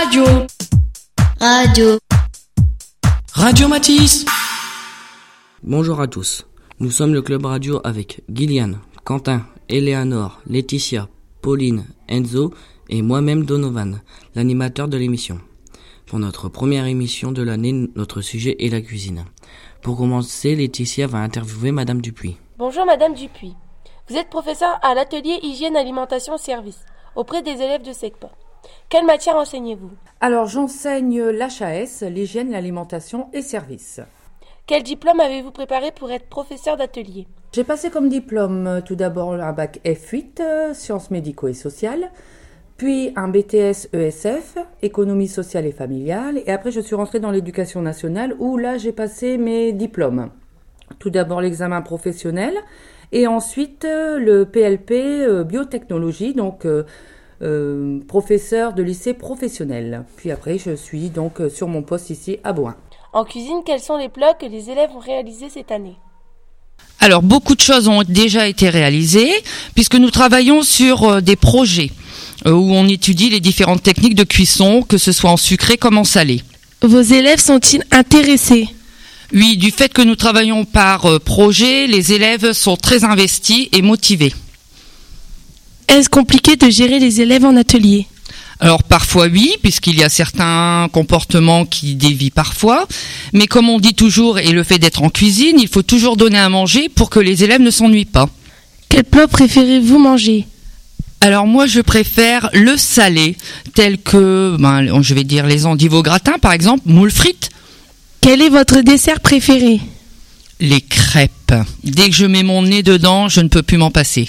Radio. Radio. Radio Matisse. Bonjour à tous. Nous sommes le club radio avec Gillian, Quentin, Eleanor, Laetitia, Pauline, Enzo et moi-même Donovan, l'animateur de l'émission. Pour notre première émission de l'année, notre sujet est la cuisine. Pour commencer, Laetitia va interviewer Madame Dupuis. Bonjour Madame Dupuis. Vous êtes professeur à l'atelier hygiène alimentation service auprès des élèves de SECPA. Quelle matière enseignez-vous? Alors j'enseigne l'HAS, l'hygiène, l'alimentation et services. Quel diplôme avez-vous préparé pour être professeur d'atelier? J'ai passé comme diplôme euh, tout d'abord un bac F8, euh, sciences médico et sociales, puis un BTS ESF, économie sociale et familiale, et après je suis rentrée dans l'éducation nationale où là j'ai passé mes diplômes. Tout d'abord l'examen professionnel et ensuite euh, le PLP biotechnologie, donc euh, professeur de lycée professionnel. Puis après je suis donc euh, sur mon poste ici à Boin. En cuisine, quels sont les plats que les élèves ont réalisés cette année? Alors beaucoup de choses ont déjà été réalisées puisque nous travaillons sur euh, des projets où on étudie les différentes techniques de cuisson, que ce soit en sucré comme en salé. Vos élèves sont-ils intéressés? Oui, du fait que nous travaillons par projet, les élèves sont très investis et motivés. Est-ce compliqué de gérer les élèves en atelier Alors parfois oui, puisqu'il y a certains comportements qui dévient parfois, mais comme on dit toujours, et le fait d'être en cuisine, il faut toujours donner à manger pour que les élèves ne s'ennuient pas. Quel plat préférez-vous manger Alors moi je préfère le salé, tel que, ben, je vais dire les endives au gratin par exemple, moules frites, Quel est votre dessert préféré les crêpes. Dès que je mets mon nez dedans, je ne peux plus m'en passer.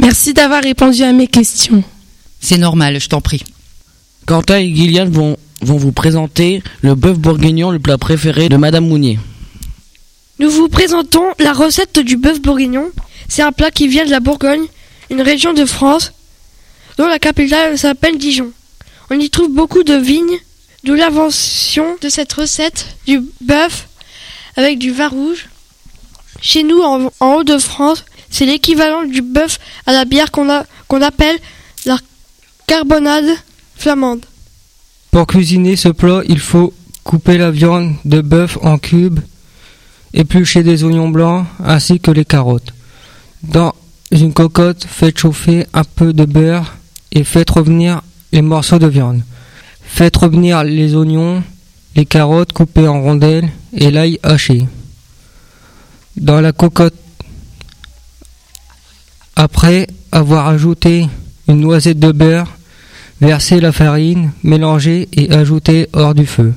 Merci d'avoir répondu à mes questions. C'est normal, je t'en prie. Quentin et Gillian vont, vont vous présenter le bœuf bourguignon, le plat préféré de Madame Mounier. Nous vous présentons la recette du bœuf bourguignon. C'est un plat qui vient de la Bourgogne, une région de France dont la capitale s'appelle Dijon. On y trouve beaucoup de vignes, d'où l'invention de cette recette du bœuf avec du vin rouge. Chez nous, en, en Haut-de-France, c'est l'équivalent du bœuf à la bière qu'on appelle la carbonade flamande. Pour cuisiner ce plat, il faut couper la viande de bœuf en cubes, éplucher des oignons blancs ainsi que les carottes. Dans une cocotte, faites chauffer un peu de beurre et faites revenir les morceaux de viande. Faites revenir les oignons, les carottes coupées en rondelles et l'ail haché. Dans la cocotte, après avoir ajouté une noisette de beurre, Versez la farine, mélangez et ajoutez hors du feu.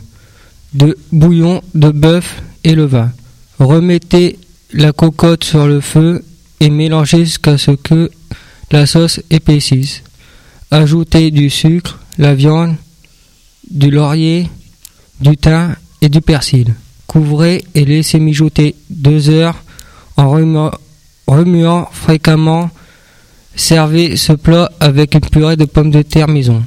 De bouillon de bœuf et le vin. Remettez la cocotte sur le feu et mélangez jusqu'à ce que la sauce épaississe. Ajoutez du sucre, la viande, du laurier, du thym et du persil. Couvrez et laissez mijoter deux heures en remuant, fréquemment Servez ce plat avec une purée de pommes de terre maison.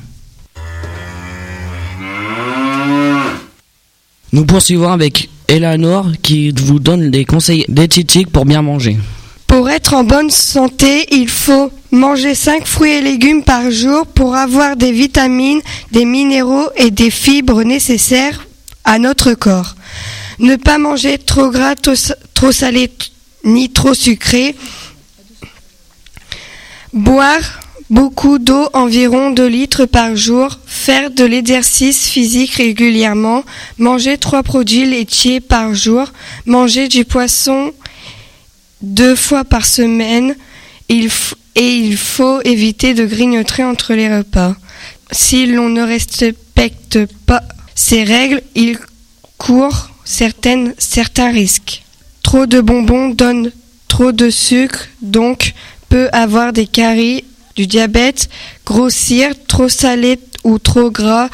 Nous poursuivons avec Eleanor qui vous donne des conseils diététiques pour bien manger. Pour être en bonne santé, il faut manger 5 fruits et légumes par jour pour avoir des vitamines, des minéraux et des fibres nécessaires à notre corps. Ne pas manger trop gras, trop salé ni trop sucré. Boire beaucoup d'eau, environ 2 litres par jour. Faire de l'exercice physique régulièrement. Manger 3 produits laitiers par jour. Manger du poisson deux fois par semaine et il faut éviter de grignoter entre les repas. Si l'on ne respecte pas ces règles, il court certains risques. Trop de bonbons donne trop de sucre, donc peut avoir des caries, du diabète, grossir, trop salé ou trop gras,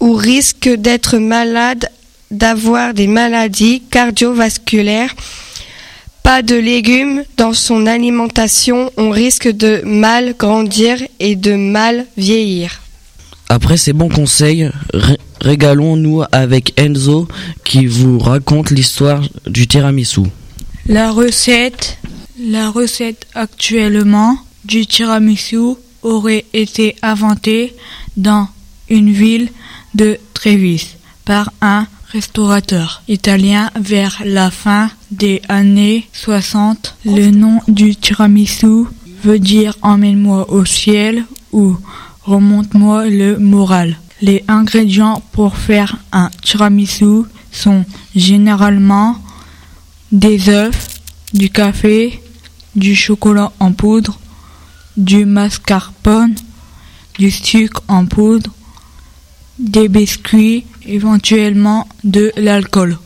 ou risque d'être malade, d'avoir des maladies cardiovasculaires pas de légumes dans son alimentation, on risque de mal grandir et de mal vieillir. Après ces bons conseils, ré- régalons-nous avec Enzo qui vous raconte l'histoire du tiramisu. La recette, actuellement du tiramisu aurait été inventée dans une ville de Trévis par un restaurateur italien vers la fin des années 60. Le nom du tiramisu veut dire emmène-moi au ciel ou remonte-moi le moral. Les ingrédients pour faire un tiramisu sont généralement des œufs, du café, du chocolat en poudre, du mascarpone, du sucre en poudre, des biscuits, éventuellement de l'alcool.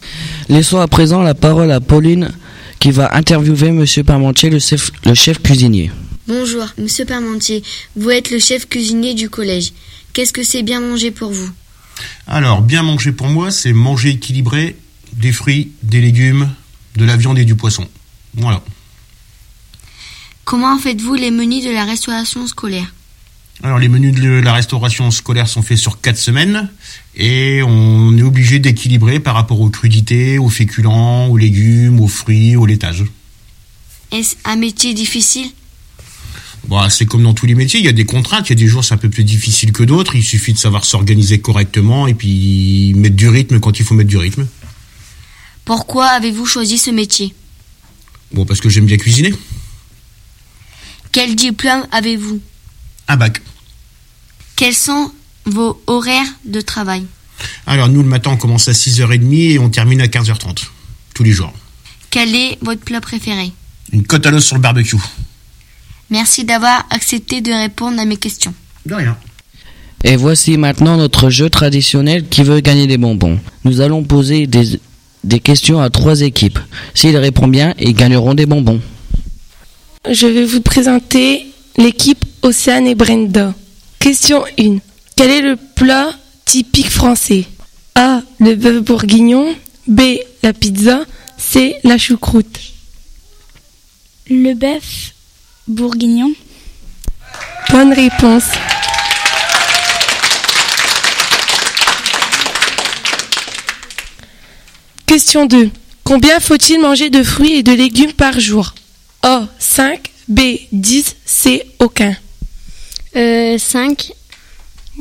Laissons à présent la parole à Pauline qui va interviewer Monsieur Parmentier, le chef, le chef cuisinier. Bonjour, monsieur Parmentier. Vous êtes le chef cuisinier du collège. Qu'est-ce que c'est bien manger pour vous? Alors, bien manger pour moi, c'est manger équilibré, des fruits, des légumes, de la viande et du poisson. Voilà. Comment faites-vous les menus de la restauration scolaire? Alors, les menus de la restauration scolaire sont faits sur 4 semaines et on est obligé d'équilibrer par rapport aux crudités, aux féculents, aux légumes, aux fruits, au laitage. Est-ce un métier difficile? Bon, c'est comme dans tous les métiers, il y a des contraintes, il y a des jours c'est un peu plus difficile que d'autres, il suffit de savoir s'organiser correctement et puis mettre du rythme quand il faut mettre du rythme. Pourquoi avez-vous choisi ce métier? Bon, parce que j'aime bien cuisiner. Quel diplôme avez-vous? Un bac. Quels sont vos horaires de travail? Alors nous le matin on commence à 6h30 et on termine à 15h30, tous les jours. Quel est votre plat préféré? Une côte à l'os sur le barbecue. Merci d'avoir accepté de répondre à mes questions. De rien. Et voici maintenant notre jeu traditionnel qui veut gagner des bonbons. Nous allons poser des, des questions à trois équipes. S'ils répondent bien, ils gagneront des bonbons. Je vais vous présenter l'équipe Océane et Brenda. Question 1. Quel est le plat typique français? A. Le bœuf bourguignon. B. La pizza. C. La choucroute. Le bœuf bourguignon. Bonne réponse. Question 2. Combien faut-il manger de fruits et de légumes par jour? A. 5. B. 10. C. Aucun. Euh, 5.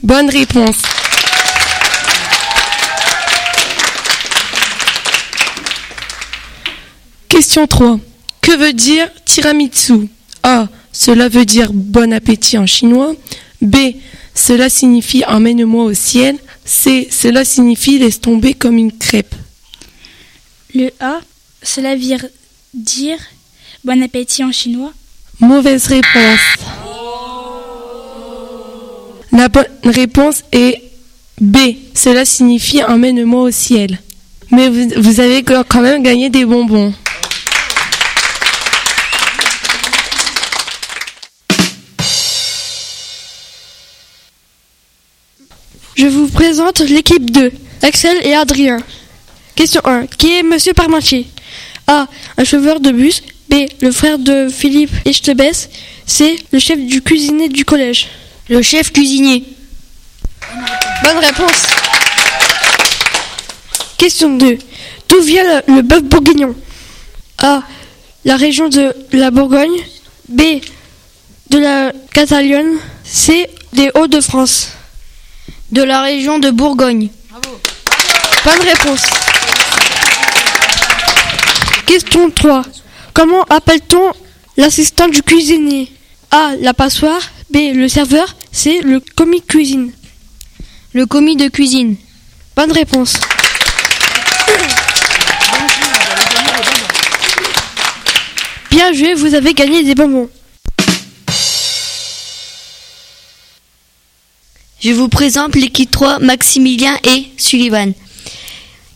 Bonne réponse. Question 3. Que veut dire tiramisu? A. Cela veut dire bon appétit en chinois. B. Cela signifie emmène-moi au ciel. C. Cela signifie laisse tomber comme une crêpe. Le A, cela veut dire bon appétit en chinois. Mauvaise réponse. La bonne réponse est B. Cela signifie emmène-moi au ciel. Mais vous, avez quand même gagné des bonbons. Je vous présente l'équipe 2, Axel et Adrien. Question 1. Qui est Monsieur Parmentier? A. Un chauffeur de bus. B. Le frère de Philippe Echtebès. C. Le chef du cuisinier du collège. Le chef cuisinier. Bonne réponse. Question 2. D'où vient le, le bœuf bourguignon? A. La région de la Bourgogne. B. De la Catalogne. C. Des Hauts-de-France. De la région de Bourgogne. Bonne réponse. Question 3. Comment appelle-t-on l'assistant du cuisinier? A. La passoire. B. Le serveur. C. Le commis de cuisine. Le commis de cuisine. Bonne réponse. Bien joué, vous avez gagné des bonbons. Je vous présente l'équipe 3, Maximilien et Sullivan.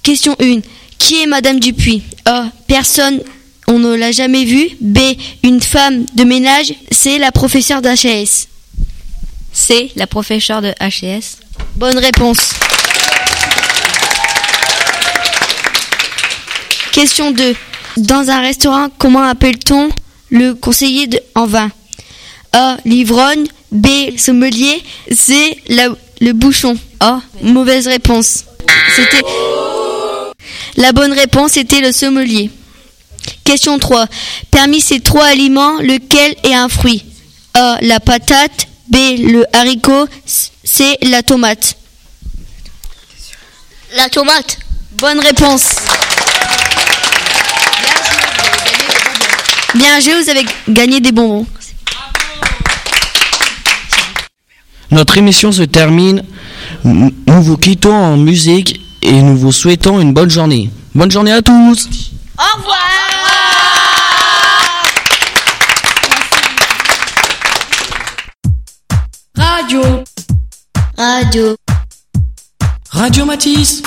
Question 1. Qui est Madame Dupuis A. Personne, on ne l'a jamais vue. B. Une femme de ménage. C. La professeure d'HS. C. La professeure de HS. Bonne réponse. Question 2. Dans un restaurant, comment appelle-t-on le conseiller de, en vin A. L'ivrogne. B. Sommelier. C. la- le bouchon. A. Mauvaise réponse. C'était. La bonne réponse était le sommelier. Question 3. Parmi ces trois aliments, lequel est un fruit? A. La patate. B. Le haricot. c'est la tomate. La tomate. Bonne réponse. Bien joué, vous avez gagné des bonbons. Notre émission se termine. Nous vous quittons en musique et nous vous souhaitons une bonne journée. Bonne journée à tous. Au revoir. Radio. Radio. Radio Matisse.